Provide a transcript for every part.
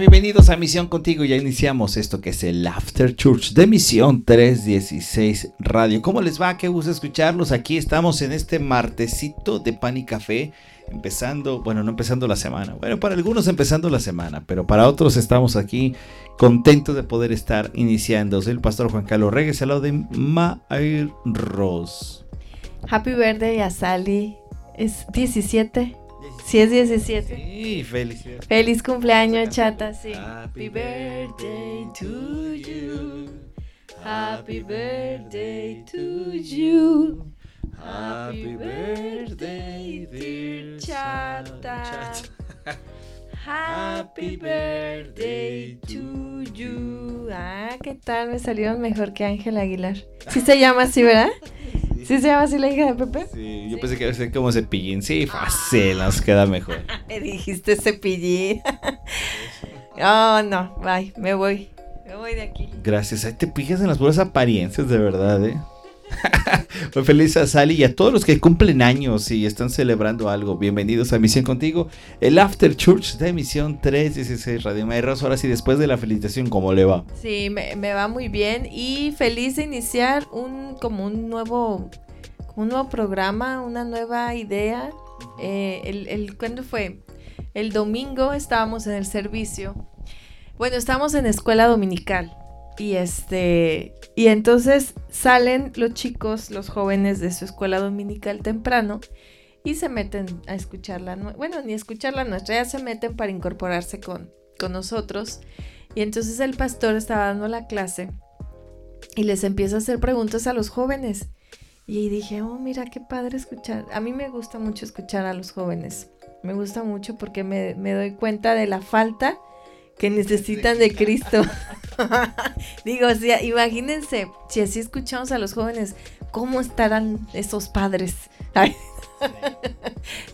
Bienvenidos a Misión Contigo, ya iniciamos esto que es el After Church de Misión 316 Radio. ¿Cómo les va? Qué gusto escucharlos. Aquí estamos en este martesito de pan y café, empezando, bueno, no empezando la semana. Bueno, para algunos empezando la semana, pero para otros estamos aquí contentos de poder estar iniciando. Soy el pastor Juan Carlos Reyes, al lado de Mair Ross. Happy birthday a Sally. Es 17. Sí, es 17. Sí, felicidades. Feliz cumpleaños, chata, sí. Happy birthday to you. Happy birthday to you. Happy birthday, dear chata. Happy birthday to you. Ah, ¿qué tal? Me salieron mejor que Ángel Aguilar. Sí se llama así, ¿verdad? ¿Sí se llama así la hija de Pepe? Sí, yo pensé que iba a ser como cepillín. Sí, fácil, nos queda mejor. Me dijiste cepillín. oh, no, bye, me voy. Me voy de aquí. Gracias. Ahí te pijas en las buenas apariencias, de verdad, ¿eh? Muy feliz a Sally y a todos los que cumplen años y están celebrando algo. Bienvenidos a Misión Contigo, el After Church de Misión 316 Radio Maestros. Ahora sí, después de la felicitación, ¿cómo le va? Sí, me, va muy bien y feliz de iniciar un como un nuevo, un nuevo programa, una nueva idea. Eh, el, ¿Cuándo fue? El domingo estábamos en el servicio. Bueno, estábamos en escuela dominical. Y este, y entonces salen los chicos, los jóvenes de su escuela dominical temprano y se meten a escucharla, bueno, ni a escucharla nuestra, ya se meten para incorporarse con, con nosotros. Y entonces el pastor estaba dando la clase y les empieza a hacer preguntas a los jóvenes. Y dije, oh, mira qué padre escuchar. A mí me gusta mucho escuchar a los jóvenes. Me gusta mucho porque me, me doy cuenta de la falta que necesitan de Cristo. Digo, o sea, imagínense, si así escuchamos a los jóvenes, ¿cómo estarán esos padres?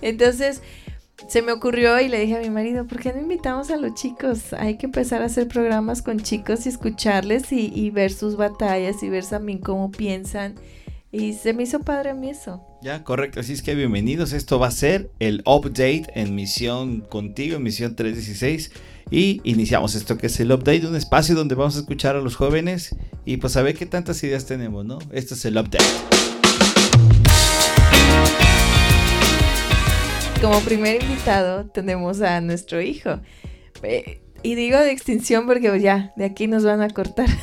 Entonces, se me ocurrió y le dije a mi marido, ¿por qué no invitamos a los chicos? Hay que empezar a hacer programas con chicos y escucharles y, y ver sus batallas y ver también cómo piensan. Y se me hizo padre a mí eso. Ya, correcto. Así es que bienvenidos. Esto va a ser el update en Misión Contigo, en Misión 316. Y iniciamos esto que es el update, un espacio donde vamos a escuchar a los jóvenes y pues a ver qué tantas ideas tenemos, ¿no? Este es el update. Como primer invitado tenemos a nuestro hijo. Eh, y digo de extinción porque ya, de aquí nos van a cortar.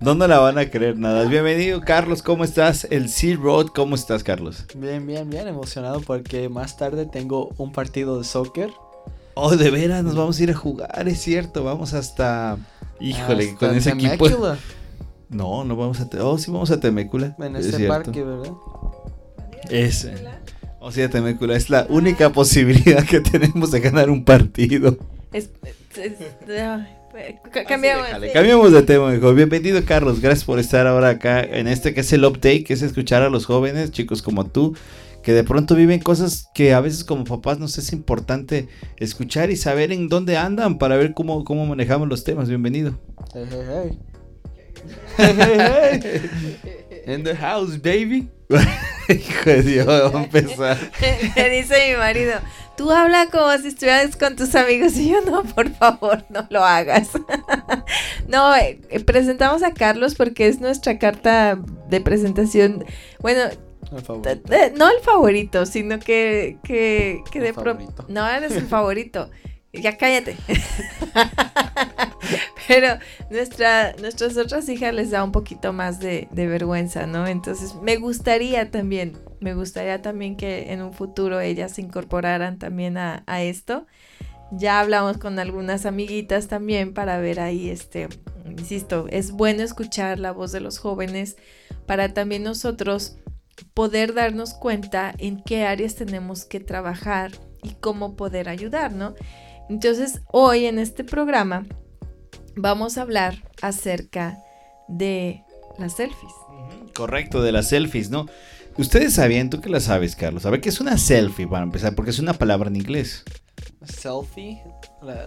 No nos la van a creer nada. Bienvenido, Carlos. ¿Cómo estás? El Sea Road, ¿cómo estás, Carlos? Bien, bien, bien. Emocionado porque más tarde tengo un partido de soccer Oh, de veras, nos vamos a ir a jugar, es cierto. Vamos hasta. Híjole, con ese equipo. No, no vamos a. Oh, sí, vamos a Temécula. En ese parque, ¿verdad? Ese. O sea, Temécula es la única posibilidad que tenemos de ganar un partido. Es, cambiamos, cambiamos de tema, mejor. Bienvenido, Carlos. Gracias por estar ahora acá en este que es el update, que es escuchar a los jóvenes, chicos como tú, que de pronto viven cosas que a veces como papás nos es importante escuchar y saber en dónde andan para ver cómo, cómo manejamos los temas. Bienvenido. Hey, hey, hey. In the house, baby. Hijo de Dios, vamos a empezar. Me dice mi marido, tú habla como si estuvieras con tus amigos y yo no, por favor, no lo hagas. no, eh, presentamos a Carlos porque es nuestra carta de presentación. Bueno, no el favorito, sino que, que, que de pronto. No eres el favorito. Ya cállate. Pero nuestra, nuestras otras hijas les da un poquito más de, de, vergüenza, ¿no? Entonces me gustaría también, me gustaría también que en un futuro ellas se incorporaran también a, a esto. Ya hablamos con algunas amiguitas también para ver ahí, este, insisto, es bueno escuchar la voz de los jóvenes para también nosotros poder darnos cuenta en qué áreas tenemos que trabajar y cómo poder ayudar, ¿no? Entonces, hoy en este programa vamos a hablar acerca de las selfies. Correcto, de las selfies, ¿no? Ustedes sabían, tú que la sabes, Carlos, ¿sabe qué es una selfie para empezar? Porque es una palabra en inglés. Selfie.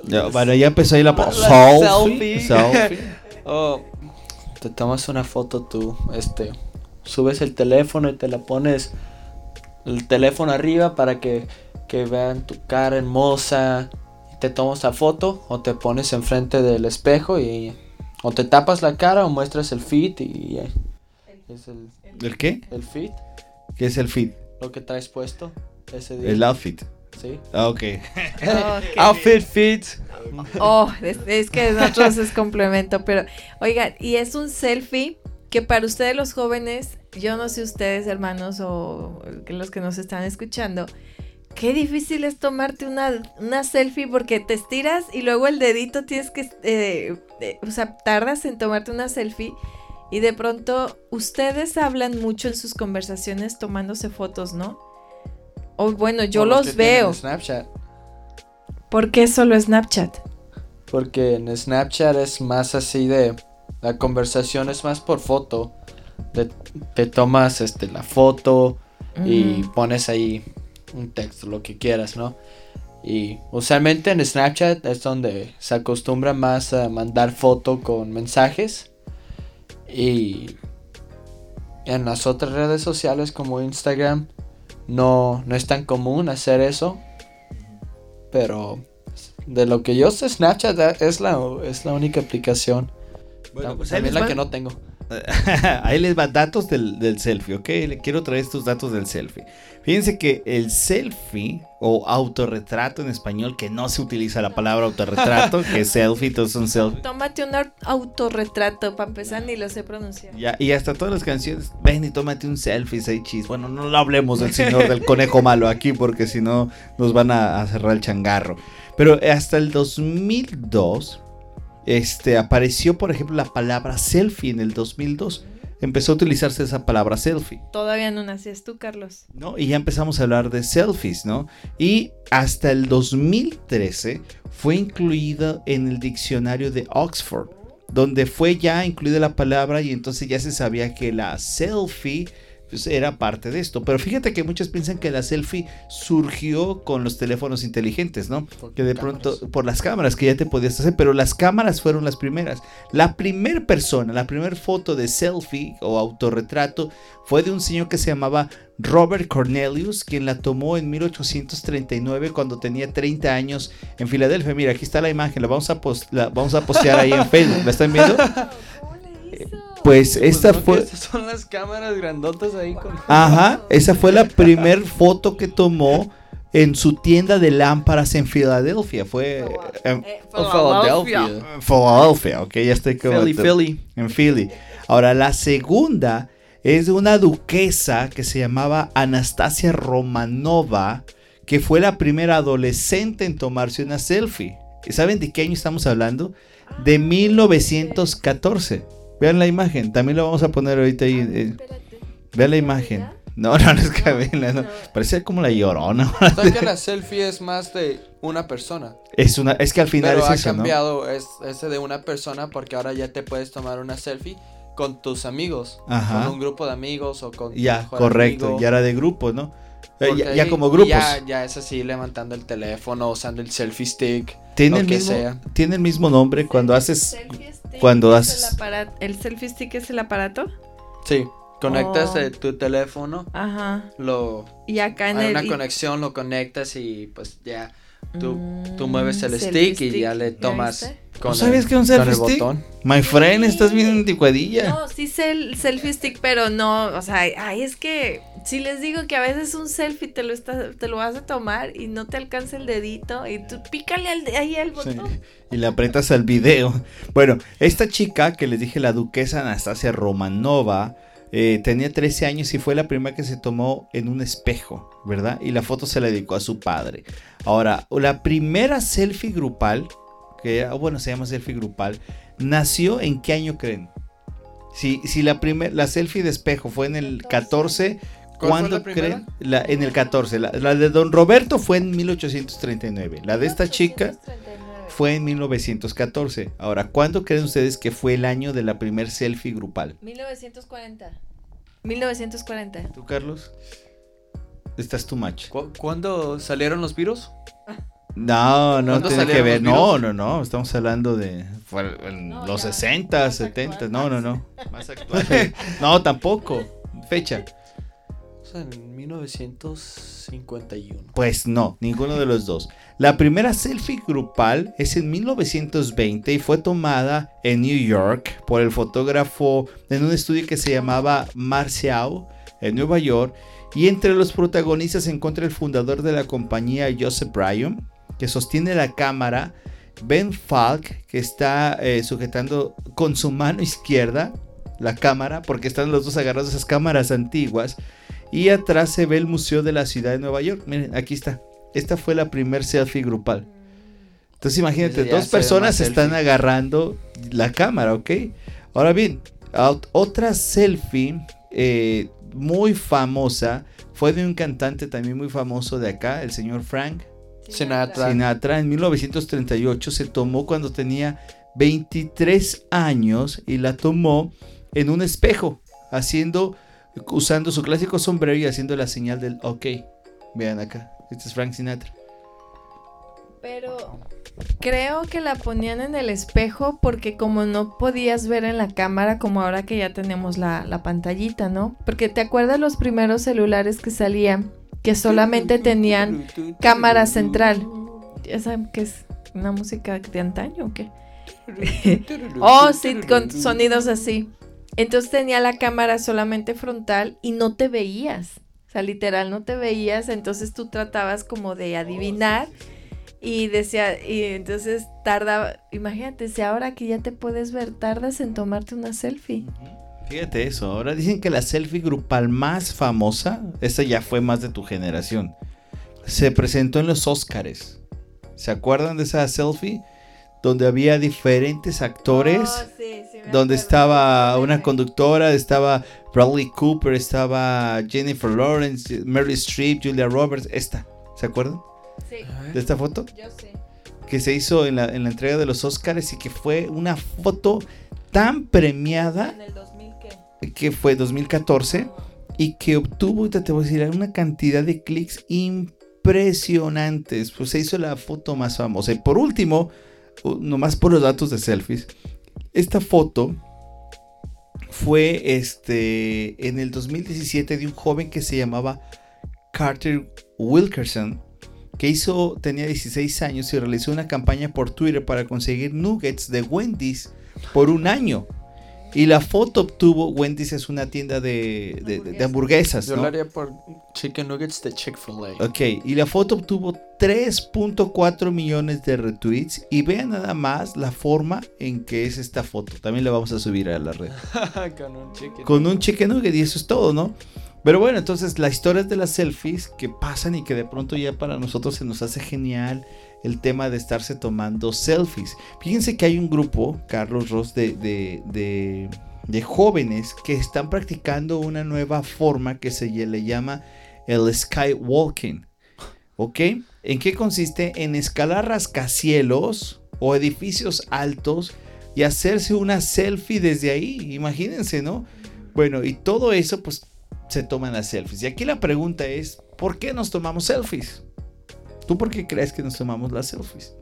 La- bueno, ya empezó ahí la... la- la selfie. selfie. selfie. Oh, te tomas una foto tú, este, subes el teléfono y te la pones el teléfono arriba para que, que vean tu cara hermosa. Y te tomas la foto o te pones enfrente del espejo y o te tapas la cara o muestras el feed y es el, ¿El qué? el feed, ¿Qué es el feed? lo que traes puesto ese día. El outfit. sí. Ah, ok. Ok. Outfit feed. Oh, es, es que nosotros es complemento, pero oigan, y es un selfie que para ustedes los jóvenes, yo no sé ustedes hermanos o los que nos están escuchando, qué difícil es tomarte una, una selfie porque te estiras y luego el dedito tienes que, eh, eh, o sea, tardas en tomarte una selfie y de pronto ustedes hablan mucho en sus conversaciones tomándose fotos, ¿no? O bueno, yo O los los, veo. Snapchat. ¿Por qué solo Snapchat? Porque en Snapchat es más así de. La conversación es más por foto. Te tomas este, la foto y pones ahí un texto, lo que quieras, ¿no? Y usualmente en Snapchat es donde se acostumbra más a mandar foto con mensajes. Y en las otras redes sociales como Instagram no, no es tan común hacer eso. Pero de lo que yo sé, Snapchat es la, es la única aplicación. Bueno, pues ahí también les la va- que no tengo. Ahí les va datos del, del selfie, ¿ok? Le quiero traer estos datos del selfie. Fíjense que el selfie o autorretrato en español, que no se utiliza la palabra autorretrato, que es selfie, todos son selfie. Tómate un autorretrato, para empezar ni lo sé pronunciar. Ya, y hasta todas las canciones, ven y tómate un selfie, say cheese. Bueno, no lo hablemos del señor del conejo malo aquí porque si no nos van a, a cerrar el changarro. Pero hasta el 2002, este, apareció, por ejemplo, la palabra selfie en el 2002. Empezó a utilizarse esa palabra selfie. Todavía no nacías tú, Carlos. ¿no? Y ya empezamos a hablar de selfies, ¿no? Y hasta el 2013 fue incluido en el diccionario de Oxford, donde fue ya incluida la palabra y entonces ya se sabía que la selfie pues, era parte de esto. Pero fíjate que muchos piensan que la selfie surgió con los teléfonos inteligentes, ¿no? Por Que de cámaras. pronto, por las cámaras que ya te podías hacer, pero las cámaras fueron las primeras. La primer persona, la primera foto de selfie o autorretrato fue de un señor que se llamaba Robert Cornelius, quien la tomó en 1839 cuando tenía 30 años en Filadelfia. Mira, aquí está la imagen, la vamos a, pos- la vamos a postear ahí en Facebook. ¿La están viendo? ¿Cómo le hizo? Pues esta no, que fue... Estas son las cámaras grandotas ahí con. Ajá, esa fue la primer foto que tomó en su tienda de lámparas en Filadelfia. Fue en Eh, Oh, Philadelphia. Filadelfia, ok, ya estoy como... Philly, Philly. en Philly. Ahora, la segunda es de una duquesa que se llamaba Anastasia Romanova, que fue la primera adolescente en tomarse una selfie. ¿Y ¿Saben de qué año estamos hablando? De 1914. Vean la imagen, también lo vamos a poner ahorita ahí. eh, Espérate. vean la imagen. No, no, no es Camila, no. Parece como la llorona. O sea que la selfie es más de una persona. Es una, es que al final Pero es ha eso, ¿no? cambiado es, ese de una persona porque ahora ya te puedes tomar una selfie con tus amigos. Ajá. Con un grupo de amigos o con Ya, correcto, amigo. ya era de grupo, ¿no? Eh, ya, ya como grupos. Ya, ya es así, levantando el teléfono, usando el selfie stick. Tiene el, mismo, sea. tiene el mismo nombre cuando haces... Cuando es haces- El, ¿El selfie stick es el aparato? Sí, conectas Oh. tu teléfono, Ajá. lo Y acá en hay el. una y- conexión, lo conectas y pues ya tú, tú Mm, mueves el stick y ya le ¿ya tomas con, ¿No sabías el, que un con el selfie stick? botón. My friend, estás bien anticuadilla. No, sí sé el selfie stick, pero no, o sea, ay, es que si les digo que a veces un selfie te lo estás, te lo vas a tomar y no te alcanza el dedito y tú pícale al de- ahí al Sí, botón. Y le apretas al video. Bueno, esta chica que les dije, la duquesa Anastasia Romanova, eh, tenía 13 años y fue la primera que se tomó en un espejo, ¿verdad? Y la foto se la dedicó a su padre. Ahora, la primera selfie grupal, que era- bueno, se llama selfie grupal, nació en qué año creen? Si, si la, primer, la selfie de espejo fue en el 14, ¿Cuál fue ¿cuándo creen? En el 14. La, la de Don Roberto fue en 1839. La de esta chica fue en 1914. Ahora, ¿cuándo creen ustedes que fue el año de la primer selfie grupal? 1940. 1940. ¿Tú, Carlos? Estás too much. ¿Cu- ¿Cuándo salieron los virus? No, no ¿Cuándo tiene que ver. No, no, no. Estamos hablando de fue en No, los ya, 60, más 70. actual. No, no, no. Más actual. no, tampoco. Fecha. En 1951. Pues no, ninguno de los dos. La primera selfie grupal es en 1920 y fue tomada en New York por el fotógrafo en un estudio que se llamaba Marcial en Nueva York. Y entre los protagonistas se encuentra el fundador de la compañía Joseph Bryan, que sostiene la cámara, Ben Falk, que está eh, sujetando con su mano izquierda la cámara, porque están los dos agarrados a esas cámaras antiguas. Y atrás se ve el Museo de la Ciudad de Nueva York. Miren, aquí está. Esta fue la primer selfie grupal. Entonces imagínate, dos personas están selfie. agarrando la cámara, ¿ok? Ahora bien, ot- otra selfie eh, muy famosa fue de un cantante también muy famoso de acá, el señor Frank Sinatra. Sinatra. En 1938 se tomó cuando tenía 23 años y la tomó en un espejo, haciendo, usando su clásico sombrero y haciendo la señal del ok. Vean acá, este es Frank Sinatra. Pero creo que la ponían en el espejo porque como no podías ver en la cámara como ahora que ya tenemos la, la pantallita, ¿no? Porque te acuerdas los primeros celulares que salían que solamente tenían cámara central. Ya saben que es una música de antaño o qué. Oh, sí, con sonidos así. Entonces tenía la cámara solamente frontal y no te veías. O sea, literal, no te veías. Entonces tú tratabas como de adivinar. Y decía, y entonces tarda, imagínate, si ahora que ya te puedes ver, tardas en tomarte una selfie. Fíjate eso, ahora dicen que la selfie grupal más famosa, esta ya fue más de tu generación, se presentó en los Óscares. ¿Se acuerdan de esa selfie? Donde había diferentes actores. Oh, donde estaba una conductora, estaba Bradley Cooper, estaba Jennifer Lawrence, Mary Streep, Julia Roberts, esta, ¿se acuerdan Sí, de esta foto? yo sé. Que se hizo en la, en la entrega de los Oscars y que fue una foto tan premiada En el 2000 qué? que fue 2014 y que obtuvo, ahorita te voy a decir, una cantidad de clics impresionantes. Pues se hizo la foto más famosa. Y por último, nomás por los datos de selfies, esta foto fue este en el 2017 de un joven que se llamaba Carter Wilkerson que hizo tenía 16 años y realizó una campaña por Twitter para conseguir nuggets de Wendy's por un año. Y la foto obtuvo, Wendy's es una tienda de, de- de- de hamburguesas, Yo ¿no? lo haría por chicken nuggets de Chick-fil-A. Ok, y la foto obtuvo 3.4 millones de retweets. Y vean nada más la forma en que es esta foto. También la vamos a subir a la red. Con un chicken. Con un chicken nugget y eso es todo, ¿no? Pero bueno, entonces la historia de las selfies que pasan y que de pronto ya para nosotros se nos hace genial el tema de estarse tomando selfies. Fíjense que hay un grupo, Carlos Ross, de, de, jóvenes que están practicando una nueva forma que se le llama el skywalking. ¿Ok? ¿En qué consiste? En escalar rascacielos o edificios altos y hacerse una selfie desde ahí. Imagínense, ¿no? Bueno, y todo eso, pues se toman las selfies. Y aquí la pregunta es: ¿por qué nos tomamos selfies? ¿Tú por qué crees que nos tomamos las selfies?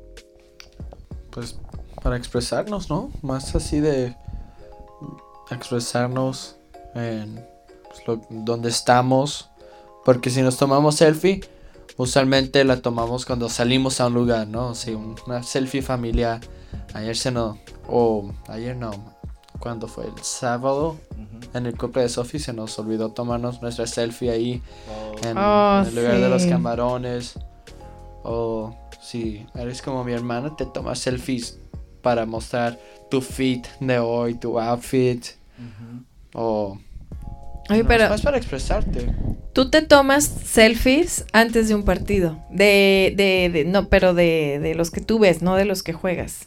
Pues para expresarnos, ¿no? Más así de expresarnos en pues, lo- donde estamos. Porque si nos tomamos selfie, usualmente la tomamos cuando salimos a un lugar, ¿no? Sí, un- una selfie familiar. Ayer se no, o ayer no, cuando fue el sábado, en el cumple de Sophie se nos olvidó tomarnos nuestra selfie ahí en, Oh, en el lugar de los camarones. O si eres como mi hermana, te tomas selfies para mostrar tu fit de hoy, tu outfit. O Oye, no, pero es más para expresarte. tú te tomas selfies antes de un partido. De, de, de- no, pero de, de los que tú ves, no de los que juegas.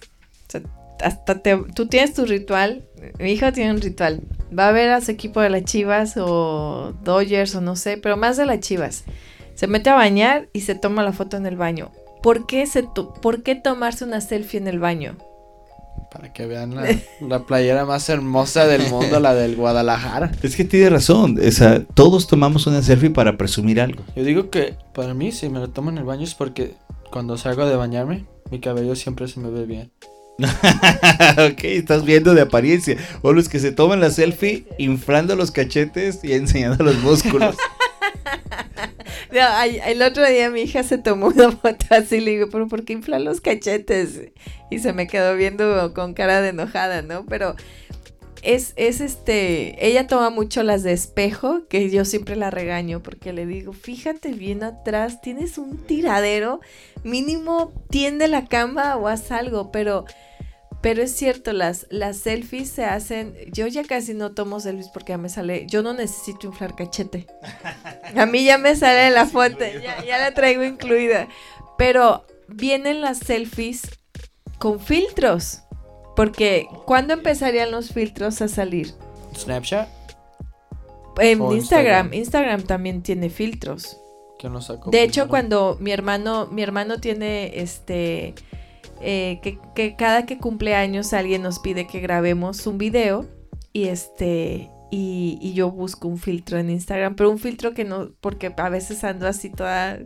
O sea, hasta te, tú tienes tu ritual. Mi hijo tiene un ritual. Va a ver a su equipo de las Chivas o Dodgers o no sé, pero más de las Chivas. Se mete a bañar y se toma la foto en el baño. ¿Por qué, se to- ¿Por qué tomarse una selfie en el baño? Para que vean la, la playera más hermosa del mundo, la del Guadalajara. Es que tiene razón, o sea, todos tomamos una selfie para presumir algo. Yo digo que para mí, si me lo tomo en el baño es porque cuando salgo de bañarme, mi cabello siempre se me ve bien. ok, estás viendo de apariencia. O los que se toman la selfie inflando los cachetes y enseñando los músculos. No, el otro día mi hija se tomó una foto así, le digo, pero ¿por qué inflan los cachetes? Y se me quedó viendo con cara de enojada, ¿no? Pero es, es este, ella toma mucho las de espejo, que yo siempre la regaño porque le digo, fíjate bien atrás, tienes un tiradero, mínimo tiende la cama o haz algo, pero... Pero es cierto, las, las selfies se hacen. Yo ya casi no tomo selfies porque ya me sale. Yo no necesito inflar cachete. A mí ya me sale la foto, ya, ya la traigo incluida. Pero vienen las selfies con filtros. Porque, ¿cuándo empezarían los filtros a salir? Snapchat, En Instagram. Instagram. Instagram también tiene filtros. que no sacó. De hecho, primero. cuando mi hermano, mi hermano tiene este, eh, que, cada que cumple años alguien nos pide que grabemos un video y este, y, y yo busco un filtro en Instagram, pero un filtro que no, porque a veces ando así toda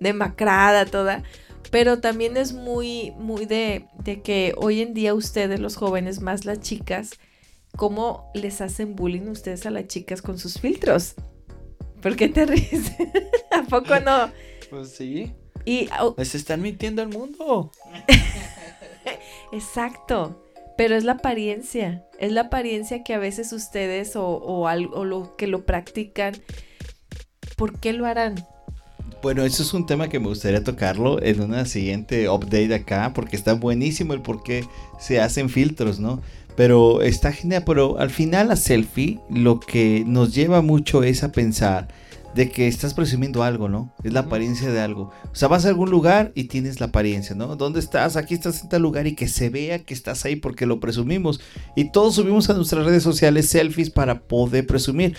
demacrada, toda, pero también es muy, muy de, de que hoy en día ustedes, los jóvenes, más las chicas, cómo les hacen bullying ustedes a las chicas con sus filtros. ¿Por qué te ríes? ¿A poco no? Pues sí. Y oh, Les están mintiendo al mundo. exacto. Pero es la apariencia. Es la apariencia que a veces ustedes o, o, al- o lo que lo practican. ¿Por qué lo harán? Bueno, eso es un tema que me gustaría tocarlo en una siguiente update acá, porque está buenísimo el por qué se hacen filtros, ¿no? Pero está genial, pero al final la selfie lo que nos lleva mucho es a pensar de que estás presumiendo algo, ¿no? Es la apariencia de algo. O sea, vas a algún lugar y tienes la apariencia, ¿no? ¿Dónde estás? Aquí estás en tal lugar y que se vea que estás ahí porque lo presumimos. Y todos subimos a nuestras redes sociales selfies para poder presumir.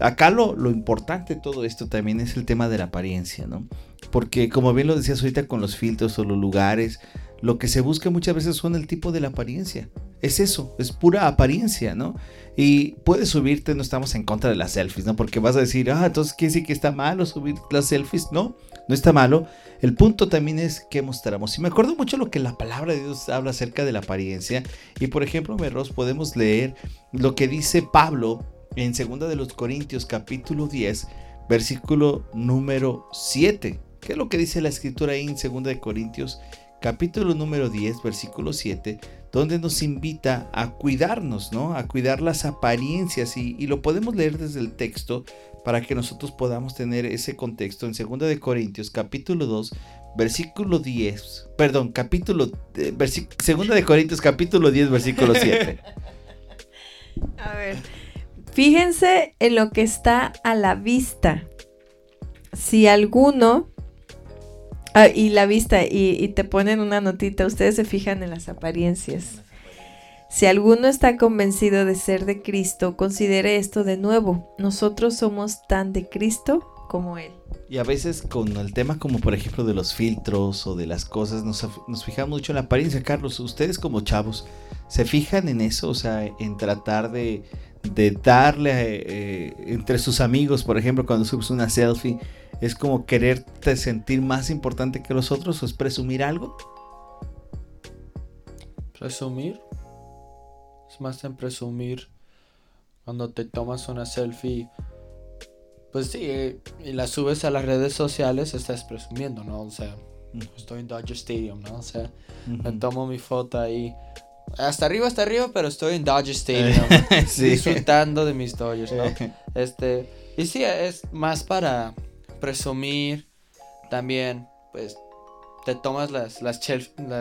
Acá lo, lo importante de todo esto también es el tema de la apariencia, ¿no? Porque como bien lo decías ahorita con los filtros o los lugares, lo que se busca muchas veces son el tipo de la apariencia. Es eso, es pura apariencia, ¿no? Y puedes subirte, no estamos en contra de las selfies, ¿no? Porque vas a decir, ah, entonces quiere decir que está malo subir las selfies. No, no está malo. El punto también es que mostramos. Y me acuerdo mucho lo que la palabra de Dios habla acerca de la apariencia. Y por ejemplo, Merros, podemos leer lo que dice Pablo en 2 de los Corintios capítulo 10, versículo número 7. ¿Qué es lo que dice la escritura ahí en 2 de Corintios capítulo número 10, versículo 7? Donde nos invita a cuidarnos, ¿no? A cuidar las apariencias y, y lo podemos leer desde el texto para que nosotros podamos tener ese contexto en 2 de Corintios capítulo 2 versículo 10, perdón, capítulo eh, 2 de Corintios capítulo 10 versículo 7. A ver. Fíjense en lo que está a la vista. Si alguno. Ah, y la vista, y, y te ponen una notita, ustedes se fijan en las apariencias. Si alguno está convencido de ser de Cristo, considere esto de nuevo. Nosotros somos tan de Cristo como Él. Y a veces con el tema como por ejemplo de los filtros o de las cosas, nos, nos fijamos mucho en la apariencia, Carlos. Ustedes como chavos, ¿se fijan en eso? O sea, en tratar de, de darle eh, entre sus amigos, por ejemplo, cuando subes una selfie, ¿es como quererte sentir más importante que los otros o es presumir algo? Presumir. Es más en presumir. Cuando te tomas una selfie. Pues sí, eh, y la subes a las redes sociales, estás presumiendo, ¿no? O sea, estoy en Dodger Stadium, ¿no? O sea, me tomo mi foto ahí. Hasta arriba, hasta arriba, pero estoy en Dodger Stadium. Sí. Disfrutando de mis Dodgers, ¿no? Este, y sí, es más para presumir. También, pues, te tomas las, las,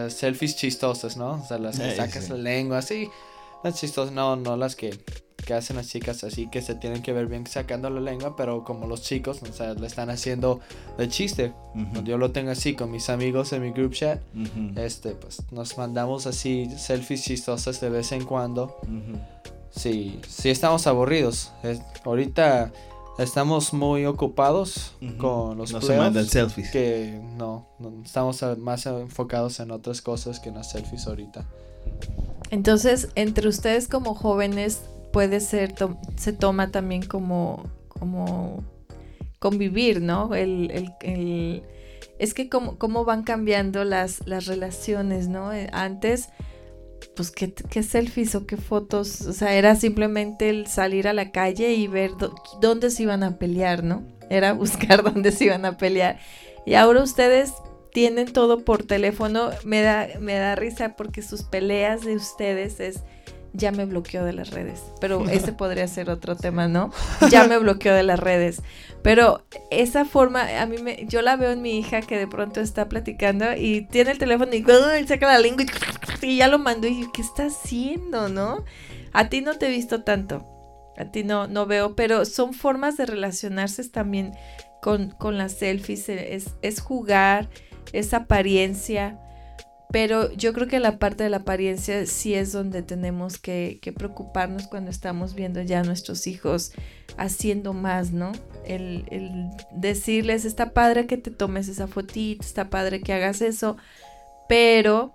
selfies chistosas, ¿no? O sea, las que Ay, sacas sí. la lengua, así. Las chistosas, no, no las que, que hacen las chicas así, que se tienen que ver bien sacando la lengua, pero como los chicos, o sea, le están haciendo de chiste. Ujú. Yo lo tengo así con mis amigos en mi group chat. Ujú. Este, pues, nos mandamos así selfies chistosas de vez en cuando. Ujú. Sí, sí estamos aburridos. Es- ahorita estamos muy ocupados con los no se mandan selfies. que no, no, estamos más enfocados en otras cosas que en las selfies ahorita. Entonces, entre ustedes como jóvenes puede ser, se toma también como, como convivir, ¿no? El, es que cómo, cómo van cambiando las, las relaciones, ¿no? Eh, antes, pues, ¿qué, ¿qué, selfies o qué fotos? O sea, era simplemente el salir a la calle y ver dónde se iban a pelear, ¿no? Era buscar dónde se iban a pelear. Y ahora ustedes tienen todo por teléfono. Me da, me da risa porque sus peleas de ustedes es ya me bloqueó de las redes. Pero ese podría ser otro tema, ¿no? Ya me bloqueó de las redes. Pero esa forma, a mí me, yo la veo en mi hija que de pronto está platicando y tiene el teléfono y, saca la lengua y, ya lo mandó y ¿qué está haciendo, no? A ti no te he visto tanto. A ti no, no veo, pero son formas de relacionarse también con, con las selfies. Es, es jugar, es apariencia pero yo creo que la parte de la apariencia sí es donde tenemos que, preocuparnos cuando estamos viendo ya a nuestros hijos haciendo más, ¿no? El, el, decirles, está padre que te tomes esa fotita, está padre que hagas eso, pero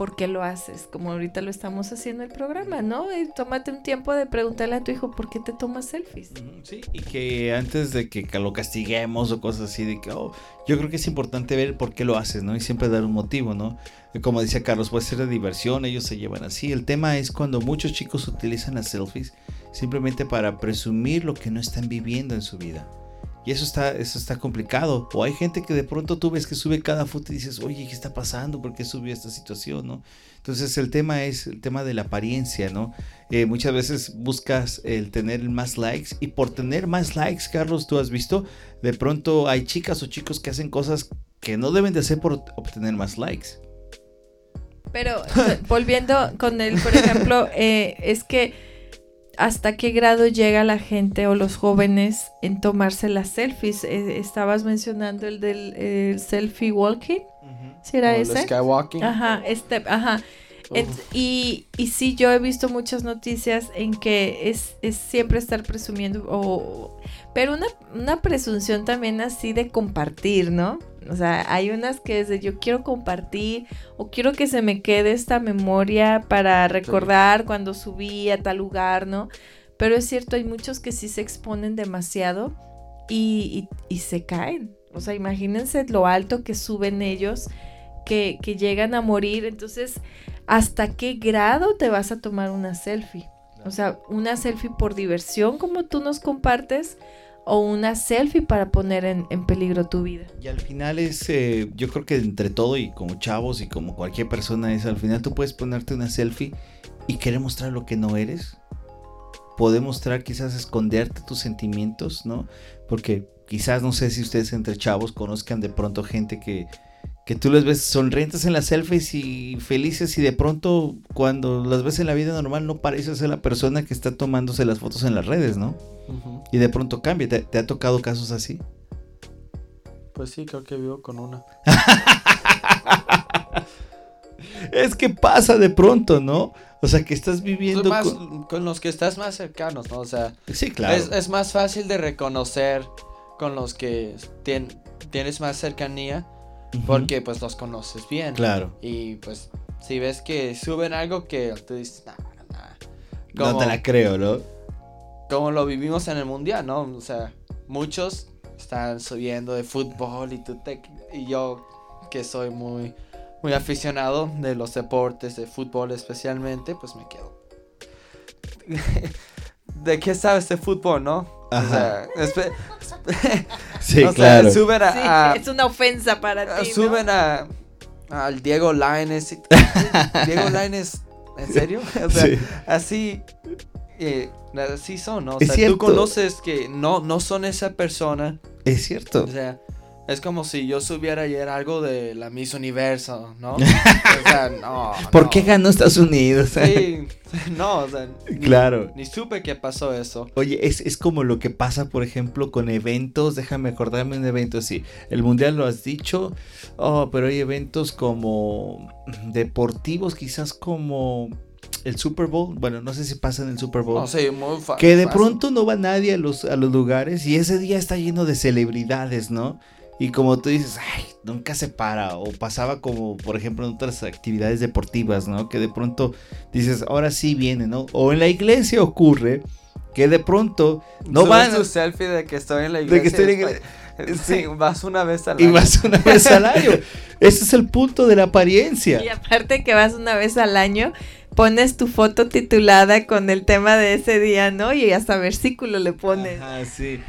por qué lo haces, como ahorita lo estamos haciendo el programa, ¿no? Y tómate un tiempo de preguntarle a tu hijo por qué te tomas selfies. Sí, y que antes de que lo castiguemos o cosas así, de que, oh, yo creo que es importante ver por qué lo haces, ¿no? Y siempre dar un motivo, ¿no? Como decía Carlos, puede ser de diversión, ellos se llevan así. El tema es cuando muchos chicos utilizan las selfies simplemente para presumir lo que no están viviendo en su vida. Y eso está, eso está complicado. O hay gente que de pronto tú ves que sube cada foto y dices, oye, ¿qué está pasando? ¿Por qué subió esta situación? ¿no? Entonces el tema es el tema de la apariencia, ¿no? Eh, muchas veces buscas el tener más likes y por tener más likes, Carlos, tú has visto, de pronto hay chicas o chicos que hacen cosas que no deben de hacer por obtener más likes. Pero volviendo con él, por ejemplo, eh, es que hasta qué grado llega la gente o los jóvenes en tomarse las selfies. Eh, estabas mencionando el del selfie walking. ¿Sí era ese? skywalking. Ajá, este, ajá. y, y sí, yo he visto muchas noticias en que es, es siempre estar presumiendo, o, pero una, una presunción también así de compartir, ¿no? O sea, hay unas que es de yo quiero compartir o quiero que se me quede esta memoria para recordar cuando subí a tal lugar, ¿no? Pero es cierto, hay muchos que sí se exponen demasiado y, se caen. O sea, imagínense lo alto que suben ellos, que, que llegan a morir. Entonces, ¿hasta qué grado te vas a tomar una selfie? O sea, una selfie por diversión como tú nos compartes o una selfie para poner en, peligro tu vida. Y al final es, eh, yo creo que entre todo y como chavos y como cualquier persona es, al final tú puedes ponerte una selfie y querer mostrar lo que no eres. Puede mostrar quizás esconderte tus sentimientos, ¿no? Porque quizás no sé si ustedes entre chavos conozcan de pronto gente que que tú les ves sonrientes en las selfies y felices y de pronto cuando las ves en la vida normal no parece ser la persona que está tomándose las fotos en las redes, ¿no? Y de pronto cambia. ¿Te, ha tocado casos así? Pues sí, creo que vivo con una. es que pasa de pronto, ¿no? O sea, que estás viviendo con... los que estás más cercanos, ¿no? O sea, sí, claro. Es, más fácil de reconocer con los que tienes más cercanía porque pues los conoces bien. Claro. Y pues si ves que suben algo que tú dices, nah, nah. no te la creo, ¿no? Como lo vivimos en el mundial, ¿no? O sea, muchos están subiendo de fútbol y tú te, y yo que soy muy muy aficionado de los deportes de fútbol especialmente, pues me quedo. ¿De qué sabes de fútbol, no? Ajá. sí, claro. suben a, es una ofensa para ti. Suben a al Diego Laines. Diego Laines, ¿en serio? O sea, así eh, así son, ¿no? O sea, tú conoces que no, no son esa persona. Es cierto. O sea, es como si yo subiera ayer algo de la Miss Universo, ¿no? o sea, no. ¿Por qué ganó Estados Unidos? Sí, no, o sea. Claro. Ni, supe que pasó eso. Oye, es, es, como lo que pasa, por ejemplo, con eventos. Déjame acordarme un evento sí. El mundial lo has dicho. Oh, pero hay eventos como deportivos, quizás como el Super Bowl, bueno, no sé si pasa en el Super Bowl. No, sí, muy que de pronto no va nadie a los, a los lugares y ese día está lleno de celebridades, ¿no? Y como tú dices, ay, nunca se para. O pasaba como, por ejemplo, en otras actividades deportivas, ¿no? Que de pronto dices, ahora sí viene, ¿no? O en la iglesia ocurre que de pronto no Subes van. tu selfie de que estoy en la iglesia. De que estoy en la y iglesia. Sí. Vas una vez al Y año. vas una vez al año. Ese es el punto de la apariencia. Y aparte que vas una vez al año, pones tu foto titulada con el tema de ese día, ¿no? Y hasta versículo le pones. Ajá, sí.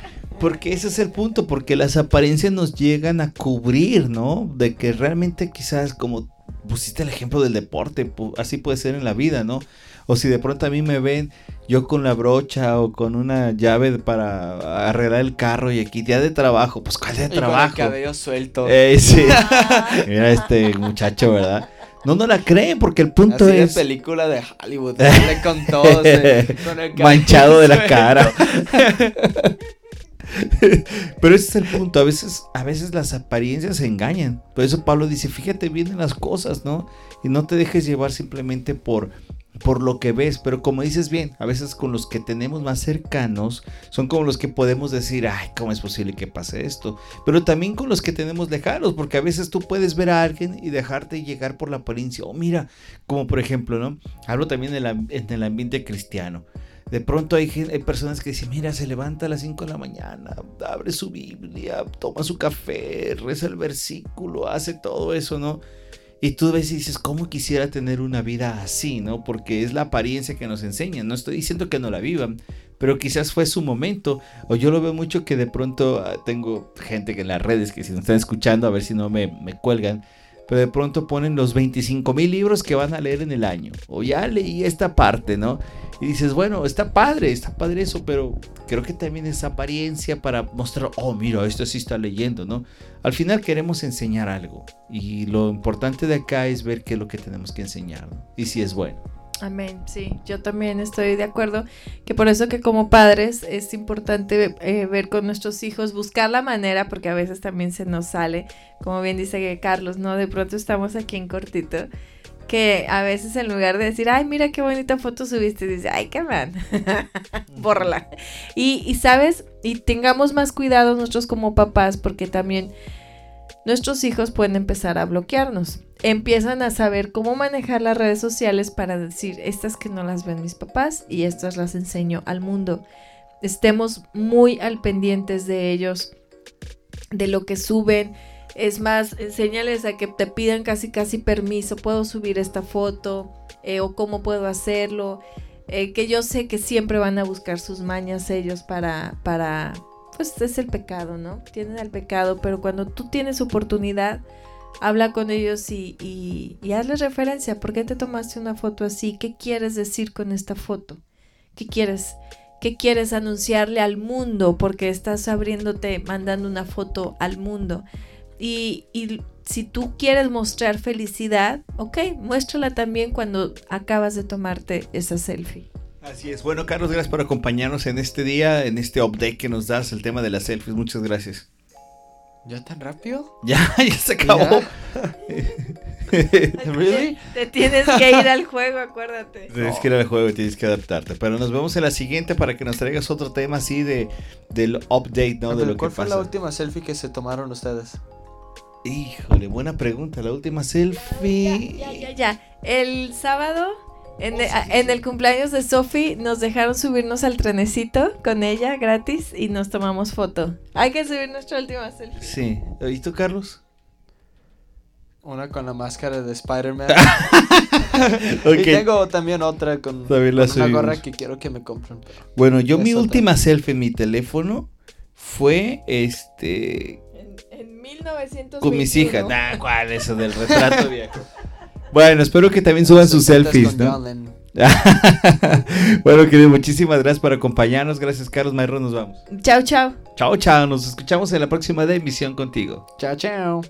Porque ese es el punto, porque las apariencias nos llegan a cubrir, ¿no? De que realmente quizás como pusiste el ejemplo del deporte, así puede ser en la vida, ¿no? O si de pronto a mí me ven yo con la brocha o con una llave para arreglar el carro y aquí día de trabajo, pues ¿cuál de Y con el trabajo? cabello suelto. Eh, sí. Mira este muchacho, ¿verdad? No, no la creen porque el punto Así de es película de Hollywood. con el manchado de la cara. Pero ese es el punto. A veces, a veces las apariencias se engañan. Por eso Pablo dice, fíjate bien en las cosas, ¿no? Y no te dejes llevar simplemente por, por lo que ves. Pero como dices bien, a veces con los que tenemos más cercanos son como los que podemos decir, ay, ¿cómo es posible que pase esto? Pero también con los que tenemos lejanos, porque a veces tú puedes ver a alguien y dejarte llegar por la apariencia. Oh, mira, como por ejemplo, ¿no? Hablo también en el ambiente cristiano. De pronto hay, hay personas que dicen, mira, se levanta a las 5 de la mañana, abre su Biblia, toma su café, reza el versículo, hace todo eso, ¿no? Y tú ves y dices, ¿cómo quisiera tener una vida así, ¿no? Porque es la apariencia que nos enseñan. No estoy diciendo que no la vivan, pero quizás fue su momento. O yo lo veo mucho que de pronto ah, tengo gente que en las redes que si nos están escuchando, a ver si no me, me cuelgan. Pero de pronto ponen los 25 mil libros que van a leer en el año. O ya leí esta parte, ¿no? Y dices, bueno, está padre, está padre eso, pero creo que también es apariencia para mostrar, oh, mira, esto sí está leyendo, ¿no? Al final queremos enseñar algo. Y lo importante de acá es ver qué es lo que tenemos que enseñar. Y si es bueno. Amén, sí, yo también estoy de acuerdo que por eso que como padres es importante eh, ver con nuestros hijos, buscar la manera, porque a veces también se nos sale, como bien dice Carlos, ¿no? De pronto estamos aquí en cortito, que a veces en lugar de decir, ay, mira qué bonita foto subiste, dice, ay, qué man, bórrala. Y, y sabes, y tengamos más cuidado nosotros como papás, porque también nuestros hijos pueden empezar a bloquearnos. Empiezan a saber cómo manejar las redes sociales para decir, estas que no las ven mis papás y estas las enseño al mundo. Estemos muy al pendientes de ellos, de lo que suben. Es más, enséñales a que te pidan casi casi permiso, puedo subir esta foto eh, o cómo puedo hacerlo. Eh, que yo sé que siempre van a buscar sus mañas ellos para, para, pues es el pecado, ¿no? Tienen el pecado, pero cuando tú tienes oportunidad, habla con ellos y, hazles referencia. ¿Por qué te tomaste una foto así? ¿Qué quieres decir con esta foto? ¿Qué quieres? ¿Qué quieres anunciarle al mundo? Porque estás abriéndote, mandando una foto al mundo. Y, y si tú quieres mostrar felicidad, ok, muéstrala también cuando acabas de tomarte esa selfie. Así es. Bueno, Carlos, gracias por acompañarnos en este día, en este update que nos das, el tema de las selfies. Muchas gracias. ¿Ya tan rápido? Ya, ya se acabó. ¿Really? Te tienes que ir al juego, acuérdate. Tienes que ir al juego y tienes que adaptarte. Pero nos vemos en la siguiente para que nos traigas otro tema así de del update, ¿no? De lo que ¿Cuál fue pasa. la última selfie que se tomaron ustedes? Híjole, buena pregunta. La última selfie. Ya, ya, ya. El sábado, en, el, en el cumpleaños de Sophie, nos dejaron subirnos al trenecito con ella gratis y nos tomamos foto. Hay que subir nuestra última selfie. Sí. ¿Y tú, Carlos? Una con la máscara de Spider-Man. Y tengo también otra con, También la con una gorra que quiero que me compren. Bueno, yo mi última selfie en mi teléfono fue este En, en 1921. con mis hijas. Nah, ¿cuál eso del retrato viejo? Bueno, espero que también suban sus selfies, ¿no? Bueno, querido, muchísimas gracias por acompañarnos. Gracias, Carlos Mayro. Nos vamos. Chao, chao. Chao, chao. Nos escuchamos en la próxima de emisión contigo. Chao, chao.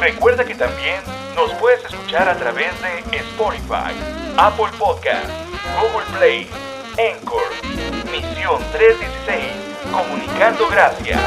Recuerda que también nos puedes escuchar a través de Spotify, Apple Podcast, Google Play, Anchor, Misión 316, Comunicando Gracias.